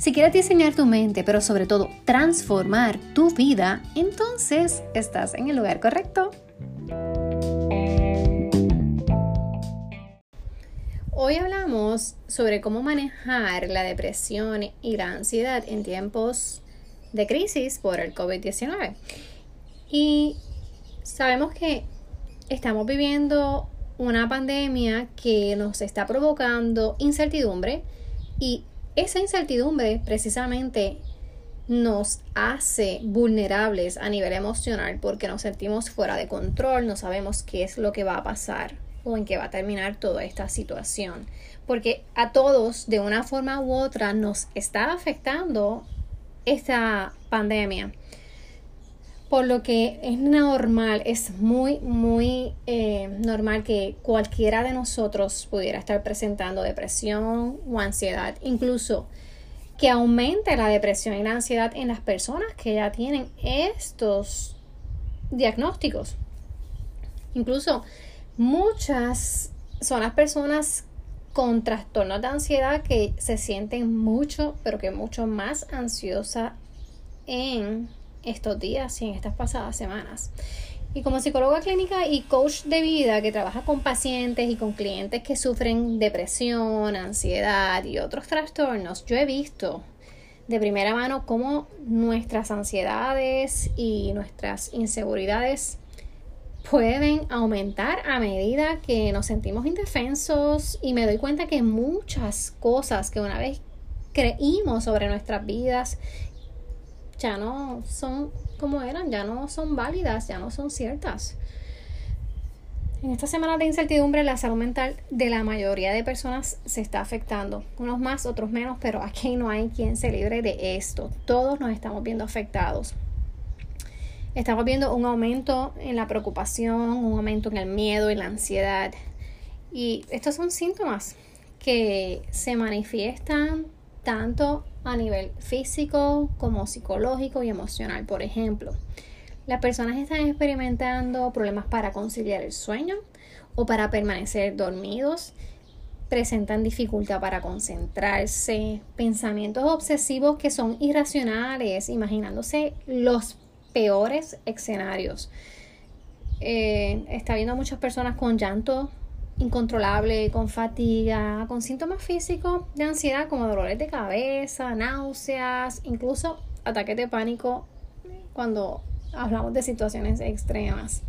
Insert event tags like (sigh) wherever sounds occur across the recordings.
Si quieres diseñar tu mente, pero sobre todo transformar tu vida, entonces estás en el lugar correcto. Hoy hablamos sobre cómo manejar la depresión y la ansiedad en tiempos de crisis por el COVID-19. Y sabemos que estamos viviendo una pandemia que nos está provocando incertidumbre y esa incertidumbre precisamente nos hace vulnerables a nivel emocional porque nos sentimos fuera de control, no sabemos qué es lo que va a pasar o en qué va a terminar toda esta situación. Porque a todos, de una forma u otra, nos está afectando esta pandemia. Por lo que es normal, es muy, muy eh, normal que cualquiera de nosotros pudiera estar presentando depresión o ansiedad. Incluso que aumente la depresión y la ansiedad en las personas que ya tienen estos diagnósticos. Incluso muchas son las personas con trastornos de ansiedad que se sienten mucho, pero que mucho más ansiosa en estos días y en estas pasadas semanas. Y como psicóloga clínica y coach de vida que trabaja con pacientes y con clientes que sufren depresión, ansiedad y otros trastornos, yo he visto de primera mano cómo nuestras ansiedades y nuestras inseguridades pueden aumentar a medida que nos sentimos indefensos y me doy cuenta que muchas cosas que una vez creímos sobre nuestras vidas ya no son como eran, ya no son válidas, ya no son ciertas. En esta semana de incertidumbre, la salud mental de la mayoría de personas se está afectando. Unos más, otros menos, pero aquí no hay quien se libre de esto. Todos nos estamos viendo afectados. Estamos viendo un aumento en la preocupación, un aumento en el miedo y la ansiedad. Y estos son síntomas que se manifiestan tanto a nivel físico como psicológico y emocional. Por ejemplo, las personas están experimentando problemas para conciliar el sueño o para permanecer dormidos, presentan dificultad para concentrarse, pensamientos obsesivos que son irracionales, imaginándose los peores escenarios. Eh, está viendo muchas personas con llanto incontrolable, con fatiga, con síntomas físicos de ansiedad como dolores de cabeza, náuseas, incluso ataques de pánico cuando hablamos de situaciones extremas.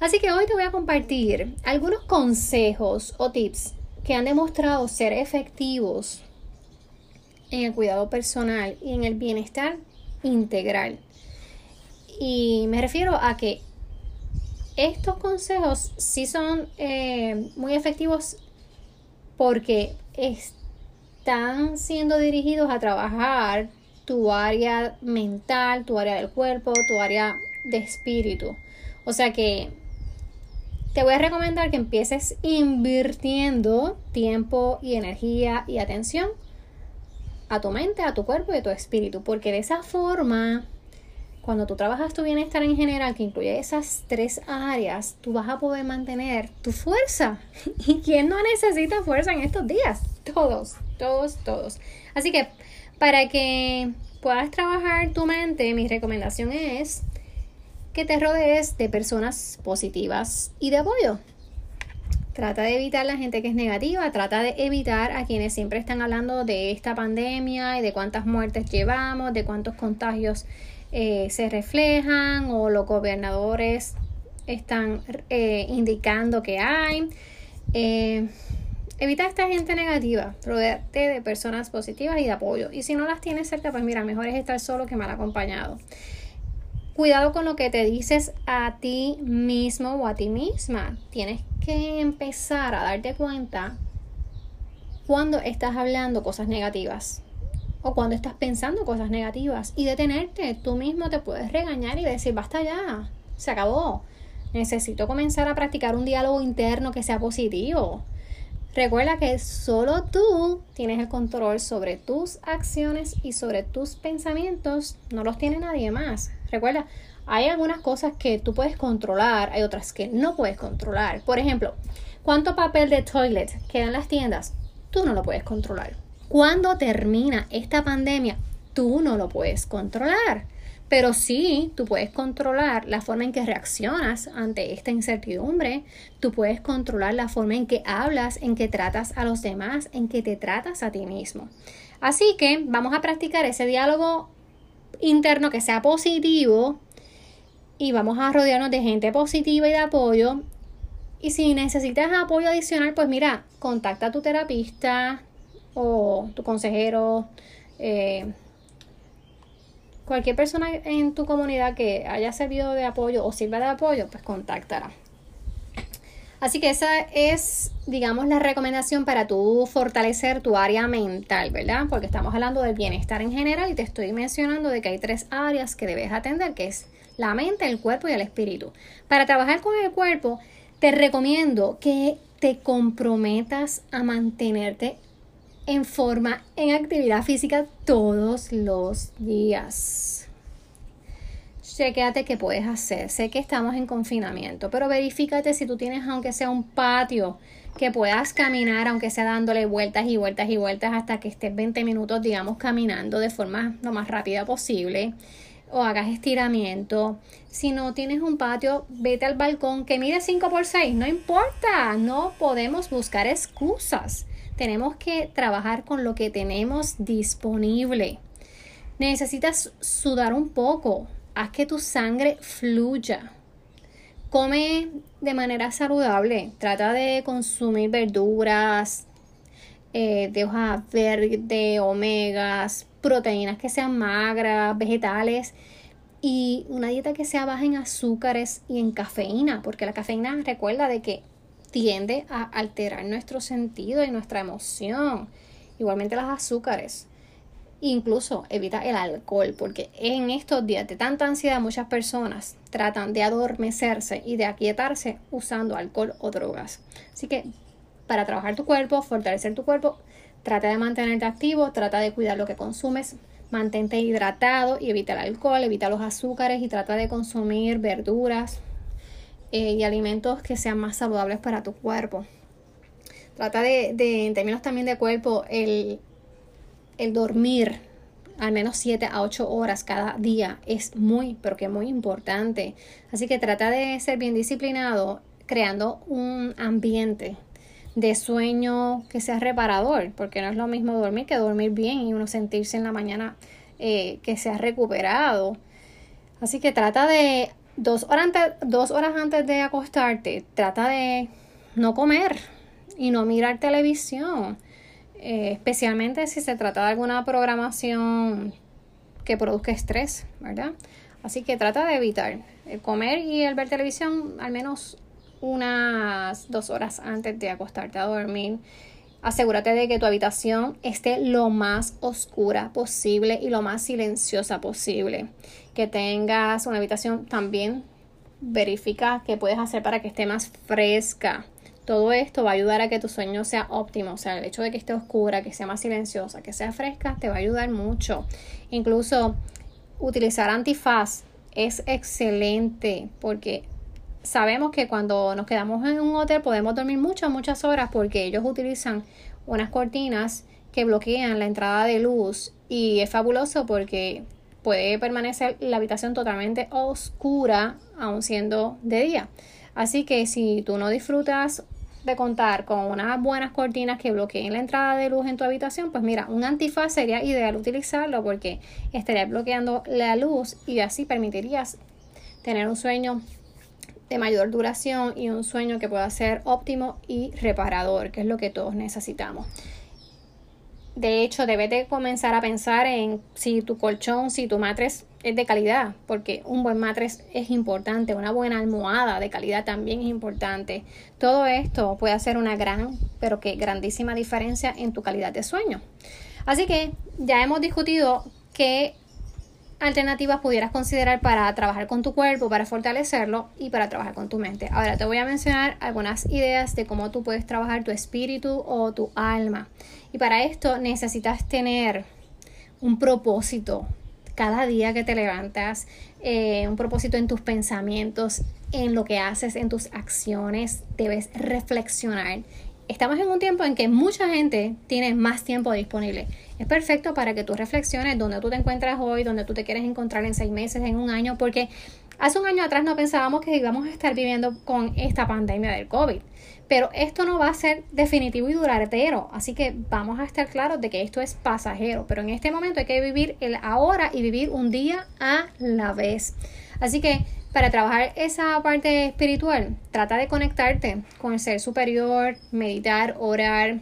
Así que hoy te voy a compartir algunos consejos o tips que han demostrado ser efectivos en el cuidado personal y en el bienestar integral. Y me refiero a que estos consejos sí son eh, muy efectivos porque están siendo dirigidos a trabajar tu área mental, tu área del cuerpo, tu área de espíritu. O sea que te voy a recomendar que empieces invirtiendo tiempo y energía y atención a tu mente, a tu cuerpo y a tu espíritu, porque de esa forma cuando tú trabajas tu bienestar en general, que incluye esas tres áreas, tú vas a poder mantener tu fuerza. (laughs) ¿Y quién no necesita fuerza en estos días? Todos, todos, todos. Así que para que puedas trabajar tu mente, mi recomendación es que te rodees de personas positivas y de apoyo. Trata de evitar la gente que es negativa, trata de evitar a quienes siempre están hablando de esta pandemia y de cuántas muertes llevamos, de cuántos contagios eh, se reflejan o los gobernadores están eh, indicando que hay. Eh, evita esta gente negativa, rodeate de personas positivas y de apoyo. Y si no las tienes cerca, pues mira, mejor es estar solo que mal acompañado. Cuidado con lo que te dices a ti mismo o a ti misma. Tienes que empezar a darte cuenta cuando estás hablando cosas negativas o cuando estás pensando cosas negativas y detenerte. Tú mismo te puedes regañar y decir, basta ya, se acabó. Necesito comenzar a practicar un diálogo interno que sea positivo. Recuerda que solo tú tienes el control sobre tus acciones y sobre tus pensamientos, no los tiene nadie más. Recuerda, hay algunas cosas que tú puedes controlar, hay otras que no puedes controlar. Por ejemplo, ¿cuánto papel de toilet queda en las tiendas? Tú no lo puedes controlar. ¿Cuándo termina esta pandemia? Tú no lo puedes controlar. Pero sí, tú puedes controlar la forma en que reaccionas ante esta incertidumbre, tú puedes controlar la forma en que hablas, en que tratas a los demás, en que te tratas a ti mismo. Así que vamos a practicar ese diálogo interno que sea positivo y vamos a rodearnos de gente positiva y de apoyo. Y si necesitas apoyo adicional, pues mira, contacta a tu terapista o tu consejero. Eh, cualquier persona en tu comunidad que haya servido de apoyo o sirva de apoyo, pues contáctala. Así que esa es, digamos, la recomendación para tú fortalecer tu área mental, ¿verdad? Porque estamos hablando del bienestar en general y te estoy mencionando de que hay tres áreas que debes atender, que es la mente, el cuerpo y el espíritu. Para trabajar con el cuerpo, te recomiendo que te comprometas a mantenerte en forma en actividad física todos los días. Chequéate qué puedes hacer. Sé que estamos en confinamiento, pero verifícate si tú tienes, aunque sea un patio, que puedas caminar, aunque sea dándole vueltas y vueltas y vueltas hasta que estés 20 minutos, digamos, caminando de forma lo más rápida posible. O hagas estiramiento. Si no tienes un patio, vete al balcón que mide 5 por 6. No importa. No podemos buscar excusas tenemos que trabajar con lo que tenemos disponible. Necesitas sudar un poco. Haz que tu sangre fluya. Come de manera saludable. Trata de consumir verduras, eh, de hoja verde, omegas, proteínas que sean magras, vegetales y una dieta que sea baja en azúcares y en cafeína, porque la cafeína recuerda de que tiende a alterar nuestro sentido y nuestra emoción. Igualmente las azúcares. Incluso evita el alcohol, porque en estos días de tanta ansiedad muchas personas tratan de adormecerse y de aquietarse usando alcohol o drogas. Así que para trabajar tu cuerpo, fortalecer tu cuerpo, trata de mantenerte activo, trata de cuidar lo que consumes, mantente hidratado y evita el alcohol, evita los azúcares y trata de consumir verduras, eh, y alimentos que sean más saludables para tu cuerpo. Trata de, en términos también de cuerpo, el, el dormir al menos 7 a 8 horas cada día es muy, pero que muy importante. Así que trata de ser bien disciplinado creando un ambiente de sueño que sea reparador, porque no es lo mismo dormir que dormir bien y uno sentirse en la mañana eh, que se ha recuperado. Así que trata de dos horas, antes, dos horas antes de acostarte, trata de no comer y no mirar televisión, eh, especialmente si se trata de alguna programación que produzca estrés, ¿verdad? Así que trata de evitar el comer y el ver televisión al menos unas dos horas antes de acostarte a dormir. Asegúrate de que tu habitación esté lo más oscura posible y lo más silenciosa posible. Que tengas una habitación también. Verifica qué puedes hacer para que esté más fresca. Todo esto va a ayudar a que tu sueño sea óptimo. O sea, el hecho de que esté oscura, que sea más silenciosa, que sea fresca, te va a ayudar mucho. Incluso utilizar antifaz es excelente porque sabemos que cuando nos quedamos en un hotel podemos dormir muchas, muchas horas porque ellos utilizan unas cortinas que bloquean la entrada de luz y es fabuloso porque puede permanecer la habitación totalmente oscura aun siendo de día. Así que si tú no disfrutas de contar con unas buenas cortinas que bloqueen la entrada de luz en tu habitación, pues mira, un antifaz sería ideal utilizarlo porque estaría bloqueando la luz y así permitirías tener un sueño de mayor duración y un sueño que pueda ser óptimo y reparador, que es lo que todos necesitamos. De hecho, debes de comenzar a pensar en si tu colchón, si tu matres es de calidad, porque un buen matres es importante, una buena almohada de calidad también es importante. Todo esto puede hacer una gran, pero que grandísima diferencia en tu calidad de sueño. Así que ya hemos discutido qué alternativas pudieras considerar para trabajar con tu cuerpo, para fortalecerlo y para trabajar con tu mente. Ahora te voy a mencionar algunas ideas de cómo tú puedes trabajar tu espíritu o tu alma. Y para esto necesitas tener un propósito cada día que te levantas, eh, un propósito en tus pensamientos, en lo que haces, en tus acciones. Debes reflexionar estamos en un tiempo en que mucha gente tiene más tiempo disponible. Es perfecto para que tú reflexiones dónde tú te encuentras hoy, dónde tú te quieres encontrar en seis meses, en un año, porque hace un año atrás no pensábamos que íbamos a estar viviendo con esta pandemia del COVID. Pero esto no va a ser definitivo y duradero, así que vamos a estar claros de que esto es pasajero, pero en este momento hay que vivir el ahora y vivir un día a la vez. Así que para trabajar esa parte espiritual, trata de conectarte con el ser superior, meditar, orar,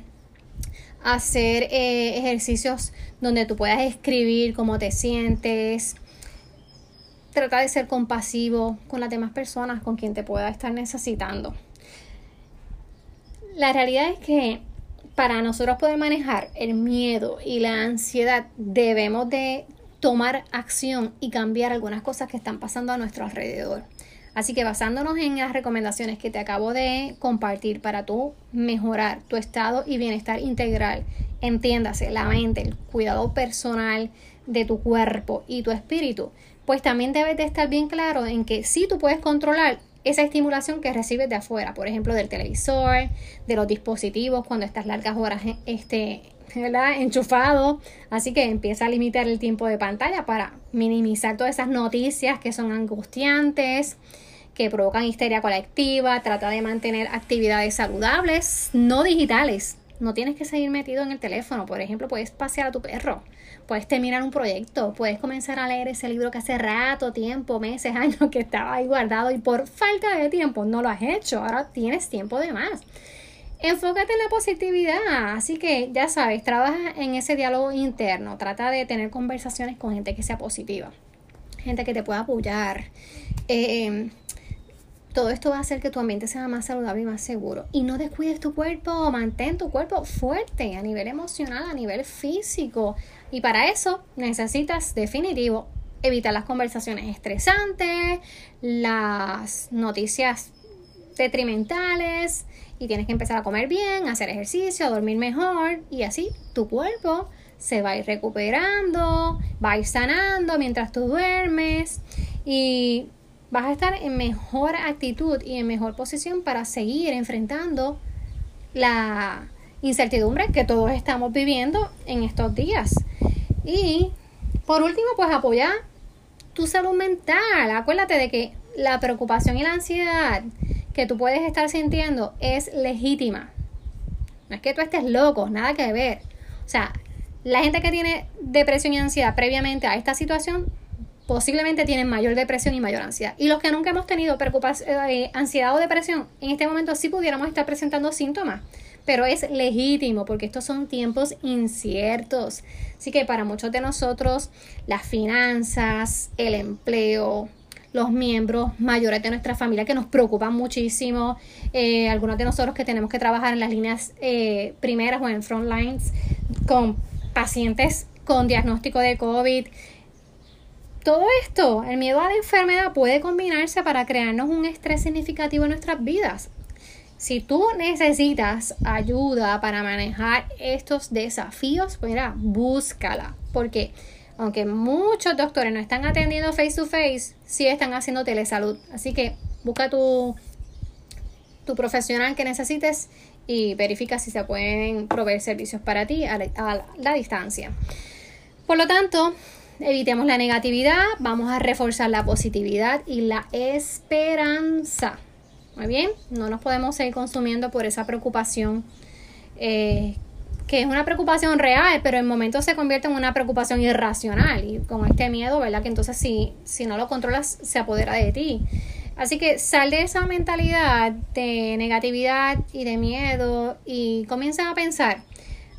hacer eh, ejercicios donde tú puedas escribir cómo te sientes. Trata de ser compasivo con las demás personas con quien te pueda estar necesitando. La realidad es que para nosotros poder manejar el miedo y la ansiedad debemos de tomar acción y cambiar algunas cosas que están pasando a nuestro alrededor. Así que basándonos en las recomendaciones que te acabo de compartir para tú mejorar tu estado y bienestar integral, entiéndase la mente, el cuidado personal de tu cuerpo y tu espíritu, pues también debes de estar bien claro en que si tú puedes controlar esa estimulación que recibes de afuera, por ejemplo del televisor, de los dispositivos cuando estás largas horas este, enchufado. Así que empieza a limitar el tiempo de pantalla para minimizar todas esas noticias que son angustiantes, que provocan histeria colectiva. Trata de mantener actividades saludables, no digitales. No tienes que seguir metido en el teléfono. Por ejemplo, puedes pasear a tu perro, puedes terminar un proyecto, puedes comenzar a leer ese libro que hace rato, tiempo, meses, (laughs) años que estaba ahí guardado y por falta de tiempo no lo has hecho. Ahora tienes tiempo de más. Enfócate en la positividad, así que ya sabes, trabaja en ese diálogo interno, trata de tener conversaciones con gente que sea positiva, gente que te pueda apoyar. Eh, todo esto va a hacer que tu ambiente sea más saludable y más seguro. Y no descuides tu cuerpo, mantén tu cuerpo fuerte a nivel emocional, a nivel físico. Y para eso necesitas definitivo evitar las conversaciones estresantes, las noticias detrimentales, y tienes que empezar a comer bien, hacer ejercicio, a dormir mejor y así tu cuerpo se va a ir recuperando, va a ir sanando mientras tú duermes y vas a estar en mejor actitud y en mejor posición para seguir enfrentando la incertidumbre que todos estamos viviendo en estos días. Y por último, pues apoyar tu salud mental. Acuérdate de que la preocupación y la ansiedad que tú puedes estar sintiendo es legítima. No es que tú estés loco, nada que ver. O sea, la gente que tiene depresión y ansiedad previamente a esta situación posiblemente tienen mayor depresión y mayor ansiedad. Y los que nunca hemos tenido eh, ansiedad o depresión, en este momento sí pudiéramos estar presentando síntomas. Pero es legítimo porque estos son tiempos inciertos. Así que para muchos de nosotros las finanzas, el empleo, los miembros mayores de nuestra familia que nos preocupan muchísimo, eh, algunos de nosotros que tenemos que trabajar en las líneas eh, primeras o en front lines con pacientes con diagnóstico de COVID. Todo esto, el miedo a la enfermedad puede combinarse para crearnos un estrés significativo en nuestras vidas. Si tú necesitas ayuda para manejar estos desafíos, mira, búscala, porque aunque muchos doctores no están atendiendo face to face, sí están haciendo telesalud. Así que busca tu, tu profesional que necesites y verifica si se pueden proveer servicios para ti a la, distancia. Por lo tanto, evitemos la negatividad, vamos a reforzar la positividad y la esperanza. Muy bien, no nos podemos seguir consumiendo por esa preocupación eh, que es una preocupación real, pero en momentos se convierte en una preocupación irracional y con este miedo, ¿verdad? Que entonces si, si no lo controlas se apodera de ti. Así que sal de esa mentalidad de negatividad y de miedo y comienza a pensar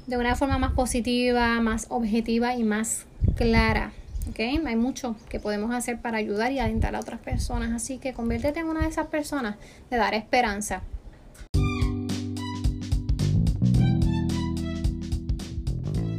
de una forma más positiva, más objetiva y más clara. ¿okay? Hay mucho que podemos hacer para ayudar y alentar a otras personas, así que conviértete en una de esas personas de dar esperanza.